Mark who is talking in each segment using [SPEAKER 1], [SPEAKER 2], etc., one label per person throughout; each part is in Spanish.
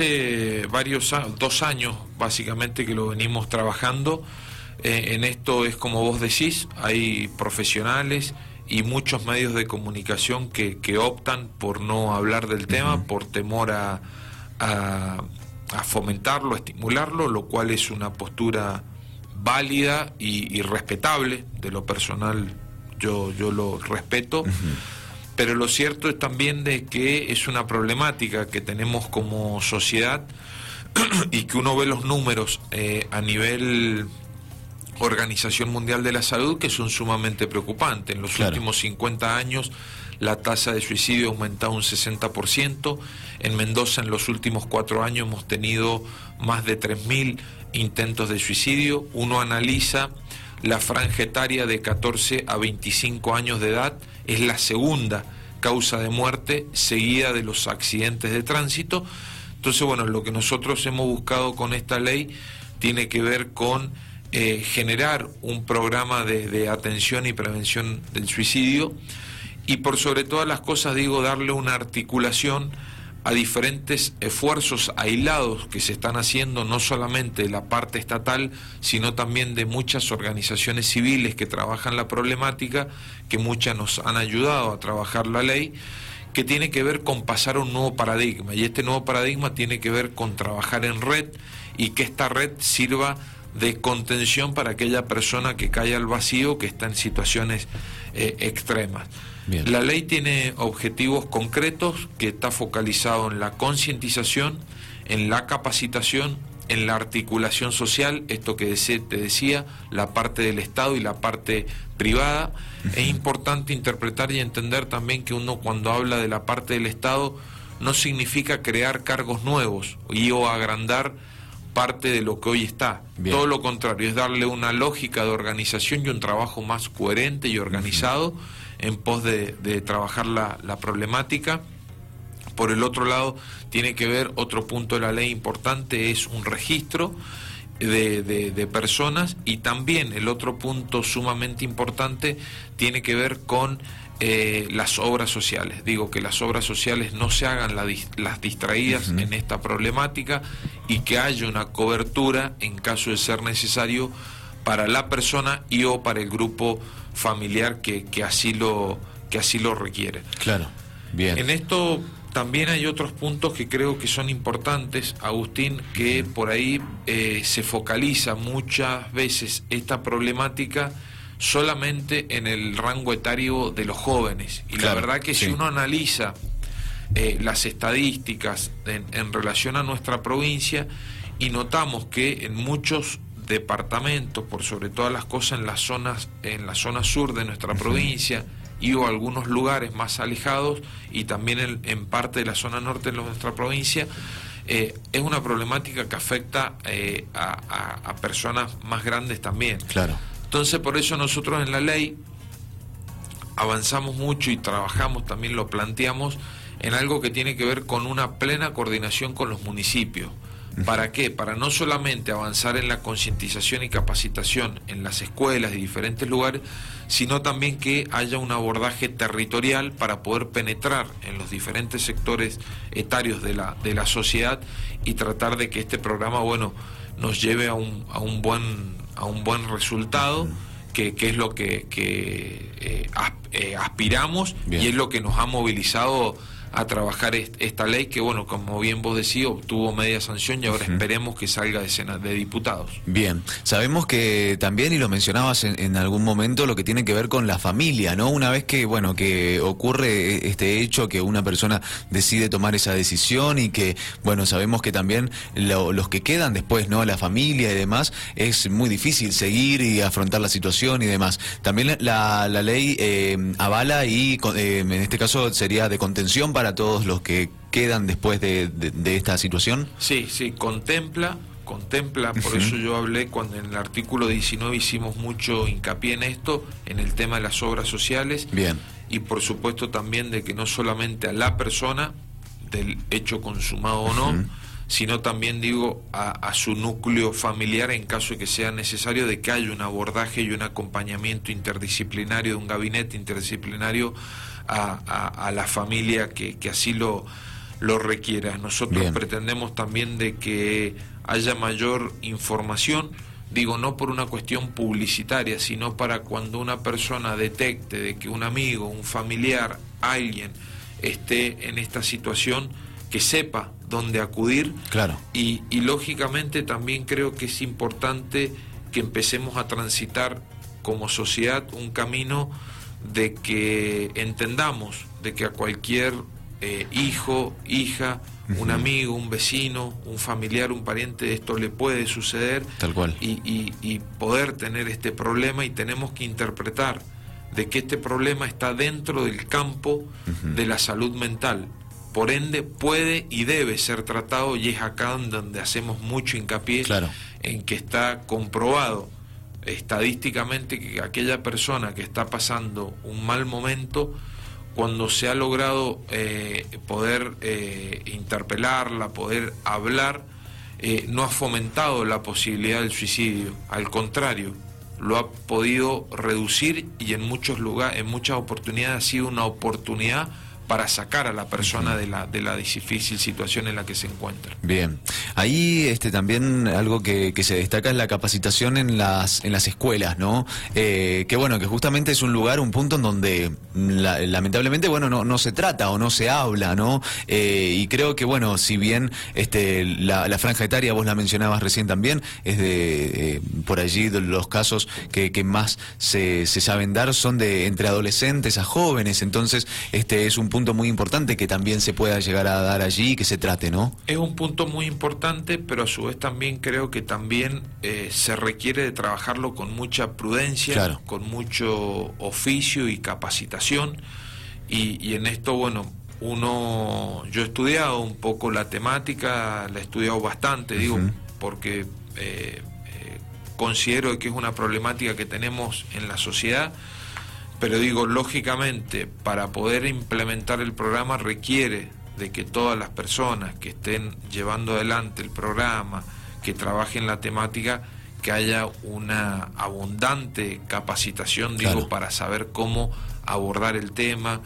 [SPEAKER 1] Hace varios dos años básicamente que lo venimos trabajando. Eh, en esto es como vos decís, hay profesionales y muchos medios de comunicación que, optan por no hablar del tema, por temor a, a, fomentarlo, a estimularlo, lo cual es una postura válida y, respetable, de lo personal yo, yo lo respeto. Pero lo cierto es también de que es una problemática que tenemos como sociedad y que uno ve los números eh, a nivel Organización Mundial de la Salud que son sumamente preocupantes. En los últimos 50 años la tasa de suicidio ha aumentado un 60%. En Mendoza en los últimos cuatro años hemos tenido más de 3.000 intentos de suicidio. Uno analiza la franja etaria de 14 a 25 años de edad, es la segunda causa de muerte seguida de los accidentes de tránsito. Entonces, bueno, lo que nosotros hemos buscado con esta ley tiene que ver con eh, generar un programa de, atención y prevención del suicidio y por sobre todas las cosas digo darle una articulación a diferentes esfuerzos aislados que se están haciendo no solamente de la parte estatal, sino también de muchas organizaciones civiles que trabajan la problemática, que muchas nos han ayudado a trabajar la ley, que tiene que ver con pasar un nuevo paradigma. Y este nuevo paradigma tiene que ver con trabajar en red y que esta red sirva de contención para aquella persona que cae al vacío, que está en situaciones eh, extremas. La ley tiene objetivos concretos que está focalizado en la concientización, en la capacitación, en la articulación social, esto que te decía, la parte del Estado y la parte privada. Es importante interpretar y entender también que uno cuando habla de la parte del Estado no significa crear cargos nuevos y o agrandar parte de lo que hoy está. Todo lo contrario, es darle una lógica de organización y un trabajo más coherente y organizado en pos de, trabajar la, problemática. Por el otro lado, tiene que ver otro punto de la ley importante, es un registro de, de, personas y también el otro punto sumamente importante tiene que ver con eh, las obras sociales. Digo que las obras sociales no se hagan las distraídas en esta problemática y que haya una cobertura en caso de ser necesario para la persona y o para el grupo familiar que, así lo que así lo requiere.
[SPEAKER 2] Claro. Bien.
[SPEAKER 1] En esto también hay otros puntos que creo que son importantes, Agustín, que por ahí eh, se focaliza muchas veces esta problemática solamente en el rango etario de los jóvenes. Y la verdad que si uno analiza eh, las estadísticas en, relación a nuestra provincia y notamos que en muchos departamentos, por sobre todas las cosas en las zonas, en la zona sur de nuestra provincia y o algunos lugares más alejados y también en, parte de la zona norte de nuestra provincia, eh, es una problemática que afecta eh, a, a, personas más grandes también.
[SPEAKER 2] Claro.
[SPEAKER 1] Entonces, por eso nosotros en la ley avanzamos mucho y trabajamos, también lo planteamos, en algo que tiene que ver con una plena coordinación con los municipios. ¿Para qué? Para no solamente avanzar en la concientización y capacitación en las escuelas y diferentes lugares, sino también que haya un abordaje territorial para poder penetrar en los diferentes sectores etarios de la, de la sociedad y tratar de que este programa, bueno, nos lleve a un, a un buen a un buen resultado, que, es lo que, eh, eh, aspiramos y es lo que nos ha movilizado a trabajar esta ley que, bueno, como bien vos decís, obtuvo media sanción y ahora esperemos que salga de, de diputados.
[SPEAKER 2] Bien, sabemos que también, y lo mencionabas en, algún momento, lo que tiene que ver con la familia, ¿no? Una vez que, bueno, que ocurre este hecho, que una persona decide tomar esa decisión y que, bueno, sabemos que también los que quedan después, ¿no? La familia y demás, es muy difícil seguir y afrontar la situación y demás. También la, ley eh, avala y, eh, en este caso, sería de contención para para todos los que quedan después de, esta situación?
[SPEAKER 1] Sí, sí, contempla, contempla, por eso yo hablé cuando en el artículo 19 hicimos mucho hincapié en esto, en el tema de las obras sociales.
[SPEAKER 2] Bien.
[SPEAKER 1] Y por supuesto también de que no solamente a la persona, del hecho consumado o no, sino también digo a, a, su núcleo familiar en caso de que sea necesario de que haya un abordaje y un acompañamiento interdisciplinario de un gabinete interdisciplinario a, la familia que, así lo, lo requiera. Nosotros pretendemos también de que haya mayor información, digo no por una cuestión publicitaria, sino para cuando una persona detecte de que un amigo, un familiar, alguien esté en esta situación, que sepa dónde acudir.
[SPEAKER 2] Claro.
[SPEAKER 1] Y, y lógicamente también creo que es importante que empecemos a transitar como sociedad un camino de que entendamos de que a cualquier eh, hijo, hija, un amigo, un vecino, un familiar, un pariente, esto le puede suceder.
[SPEAKER 2] Tal cual.
[SPEAKER 1] Y, poder tener este problema y tenemos que interpretar de que este problema está dentro del campo de la salud mental. Por ende, puede y debe ser tratado y es acá donde hacemos mucho hincapié en que está comprobado estadísticamente que aquella persona que está pasando un mal momento, cuando se ha logrado eh, poder eh, interpelarla, poder hablar, eh, no ha fomentado la posibilidad del suicidio, al contrario, lo ha podido reducir y en muchos lugares, en muchas oportunidades ha sido una oportunidad para sacar a la persona de la, de la difícil situación en la que se encuentra.
[SPEAKER 2] Bien, ahí este, también algo que, se destaca es la capacitación en las, en las escuelas, ¿no? Eh, que bueno, que justamente es un lugar, un punto en donde lamentablemente, bueno, no, no se trata o no se habla, ¿no? Eh, y creo que, bueno, si bien este, la, franja etaria, vos la mencionabas recién también, es de, eh, por allí de los casos que, que más se, se saben dar son de entre adolescentes a jóvenes, entonces este es un punto punto muy importante que también se pueda llegar a dar allí y que se trate, ¿no?
[SPEAKER 1] Es un punto muy importante, pero a su vez también creo que también eh, se requiere de trabajarlo con mucha prudencia, con mucho oficio y capacitación. Y, en esto, bueno, uno, yo he estudiado un poco la temática, la he estudiado bastante, digo, porque eh, eh, considero que es una problemática que tenemos en la sociedad pero digo, lógicamente, para poder implementar el programa requiere de que todas las personas que estén llevando adelante el programa, que trabajen la temática, que haya una abundante capacitación, digo, para saber cómo abordar el tema,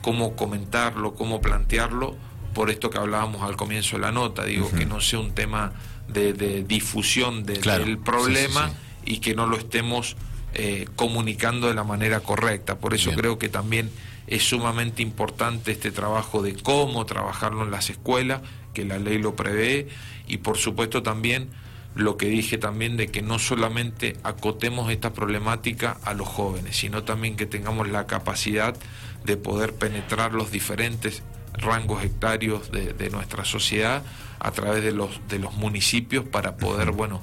[SPEAKER 1] cómo comentarlo, cómo plantearlo, por esto que hablábamos al comienzo de la nota, digo, que no sea un tema de, difusión del problema y que no lo estemos eh, comunicando de la manera correcta. Por eso creo que también es sumamente importante este trabajo de cómo trabajarlo en las escuelas, que la ley lo prevé, y por supuesto también lo que dije también de que no solamente acotemos esta problemática a los jóvenes, sino también que tengamos la capacidad de poder penetrar los diferentes rangos hectáreos de, nuestra sociedad a través de los, de los municipios para poder, bueno,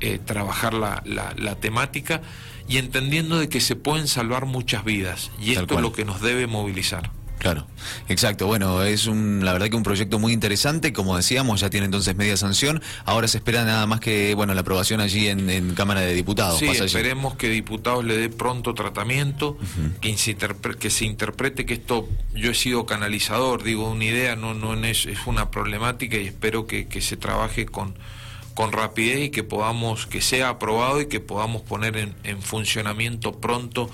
[SPEAKER 1] eh, trabajar la, la, temática y entendiendo de que se pueden salvar muchas vidas y esto es lo que nos debe movilizar.
[SPEAKER 2] Claro, exacto. Bueno, es un, la verdad que un proyecto muy interesante. Como decíamos, ya tiene entonces media sanción. Ahora se espera nada más que bueno la aprobación allí en, Cámara de Diputados.
[SPEAKER 1] Sí, esperemos que diputados le dé pronto tratamiento, que, se que se interprete que esto. Yo he sido canalizador, digo, una idea no, no es, es una problemática y espero que, que se trabaje con con rapidez y que podamos, que sea aprobado y que podamos poner en, funcionamiento pronto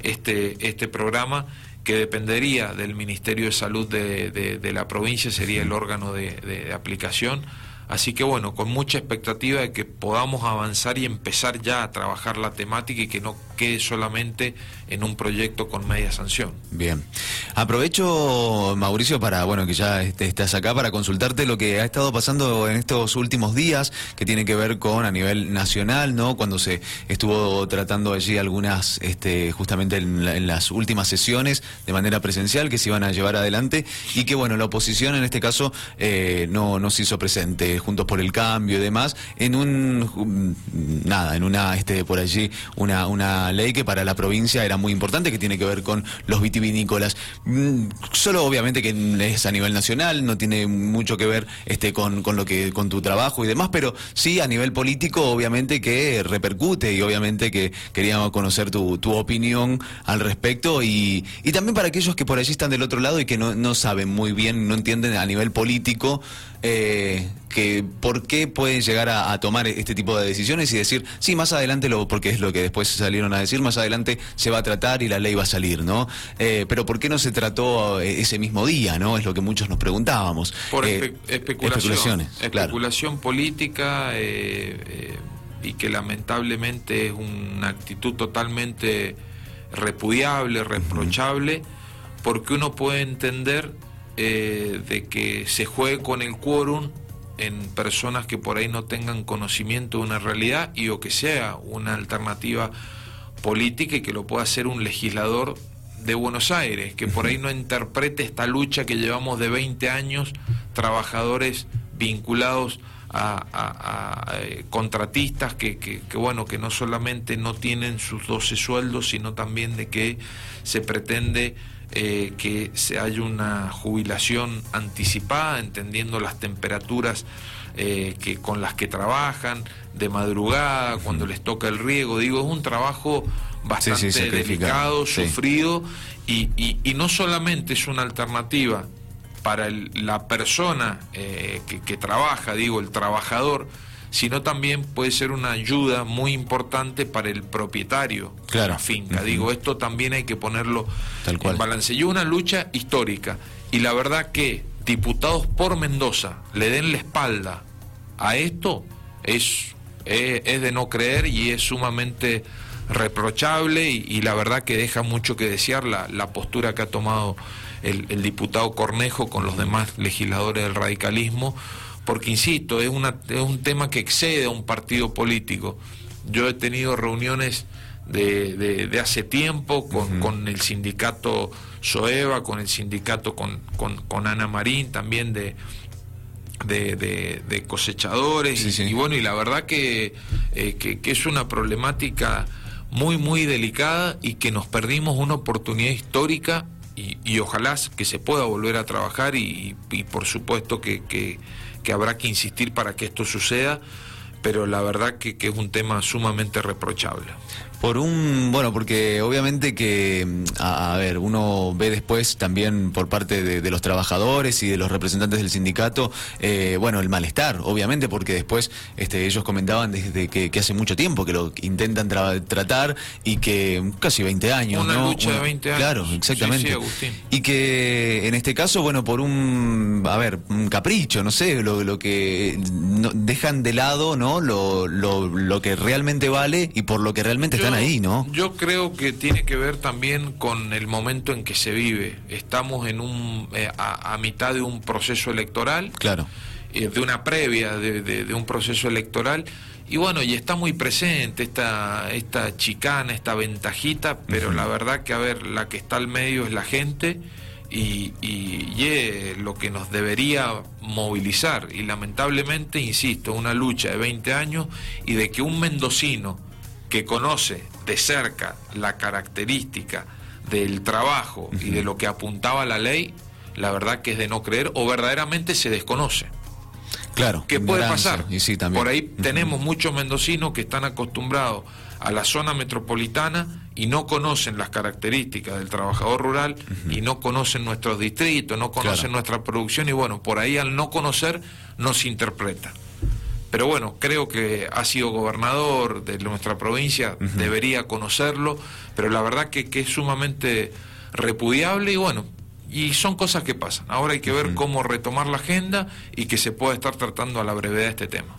[SPEAKER 1] este, este programa que dependería del Ministerio de Salud de, de, la provincia, sería el órgano de, de aplicación. Así que bueno, con mucha expectativa de que podamos avanzar y empezar ya a trabajar la temática y que no quede solamente en un proyecto con media sanción.
[SPEAKER 2] Bien. Aprovecho, Mauricio, para, bueno, que ya estás acá, para consultarte lo que ha estado pasando en estos últimos días, que tiene que ver con a nivel nacional, ¿no? Cuando se estuvo tratando allí algunas, este, justamente en, las últimas sesiones de manera presencial que se iban a llevar adelante y que, bueno, la oposición en este caso eh, no, no se hizo presente Juntos por el Cambio y demás, en un, nada, en una, este, por allí, una, una ley que para la provincia era muy importante, que tiene que ver con los vitivinícolas. Mm, solo obviamente que es a nivel nacional, no tiene mucho que ver este, con, con lo que, con tu trabajo y demás, pero sí a nivel político, obviamente que repercute y obviamente que queríamos conocer tu, tu opinión al respecto y, y también para aquellos que por allí están del otro lado y que no, no saben muy bien, no entienden a nivel político eh, que por qué pueden llegar a, tomar este tipo de decisiones y decir, sí, más adelante, lo, porque es lo que después salieron a a decir más adelante se va a tratar y la ley va a salir, ¿no? Eh, pero ¿por qué no se trató eh, ese mismo día, ¿no? Es lo que muchos nos preguntábamos.
[SPEAKER 1] Por especulación, especulación política y que lamentablemente es una actitud totalmente repudiable, reprochable, porque uno puede entender de que se juegue con el quórum en personas que por ahí no tengan conocimiento de una realidad y o que sea una alternativa política y que lo pueda hacer un legislador de Buenos Aires, que por ahí no interprete esta lucha que llevamos de 20 años, trabajadores vinculados a, eh, contratistas que, bueno, que no solamente no tienen sus 12 sueldos, sino también de que se pretende eh, que se haya una jubilación anticipada, entendiendo las temperaturas eh, que, con las que trabajan, de madrugada, cuando les toca el riego. Digo, es un trabajo bastante delicado, sufrido, y, y, no solamente es una alternativa para la persona eh, que, que trabaja, digo, el trabajador, sino también puede ser una ayuda muy importante para el propietario de la finca. Digo, esto también hay que ponerlo Tal cual. en balance. Y una lucha histórica. Y la verdad que diputados por Mendoza le den la espalda a esto es, es, de no creer y es sumamente reprochable y, la verdad que deja mucho que desear la, la postura que ha tomado el, el diputado Cornejo con los demás legisladores del radicalismo porque insisto, es, una, es un tema que excede a un partido político. Yo he tenido reuniones de, de, hace tiempo con, con, el sindicato Soeva, con el sindicato con, con, Ana Marín, también de, de, cosechadores. Y, bueno, y la verdad que, eh, que, es una problemática muy, muy delicada y que nos perdimos una oportunidad histórica y, y ojalá que se pueda volver a trabajar y, y por supuesto que, que que habrá que insistir para que esto suceda, pero la verdad que, que es un tema sumamente reprochable.
[SPEAKER 2] Por un, bueno, porque obviamente que, mm, a, ver, uno ve después también por parte de, los trabajadores y de los representantes del sindicato, eh, bueno, el malestar, obviamente, porque después este, ellos comentaban desde que, hace mucho tiempo que lo intentan tratar y que casi 20 años,
[SPEAKER 1] Una lucha de 20 años.
[SPEAKER 2] Claro, exactamente. Y que en este caso, bueno, por un, a ver, un capricho, no sé, lo, lo que dejan de lado, ¿no? Lo, lo, lo que realmente vale y por lo que realmente está ahí, ¿no?
[SPEAKER 1] Yo creo que tiene que ver también con el momento en que se vive. Estamos en un eh, a, mitad de un proceso electoral.
[SPEAKER 2] Claro.
[SPEAKER 1] Eh, de una previa de, un proceso electoral. Y bueno, y está muy presente esta, esta chicana, esta ventajita, pero la verdad que, a ver, la que está al medio es la gente y, y, y, es lo que nos debería movilizar. Y lamentablemente, insisto, una lucha de 20 años y de que un mendocino que conoce de cerca la característica del trabajo y de lo que apuntaba la ley, la verdad que es de no creer o verdaderamente se desconoce.
[SPEAKER 2] Claro.
[SPEAKER 1] ¿Qué puede pasar? Por ahí tenemos muchos mendocinos que están acostumbrados a la zona metropolitana y no conocen las características del trabajador rural y no conocen nuestros distritos, no conocen nuestra producción y bueno, por ahí al no conocer no se interpreta. Pero bueno, creo que ha sido gobernador de nuestra provincia, debería conocerlo, pero la verdad que, que, es sumamente repudiable y bueno, y son cosas que pasan. Ahora hay que ver cómo retomar la agenda y que se pueda estar tratando a la brevedad este tema.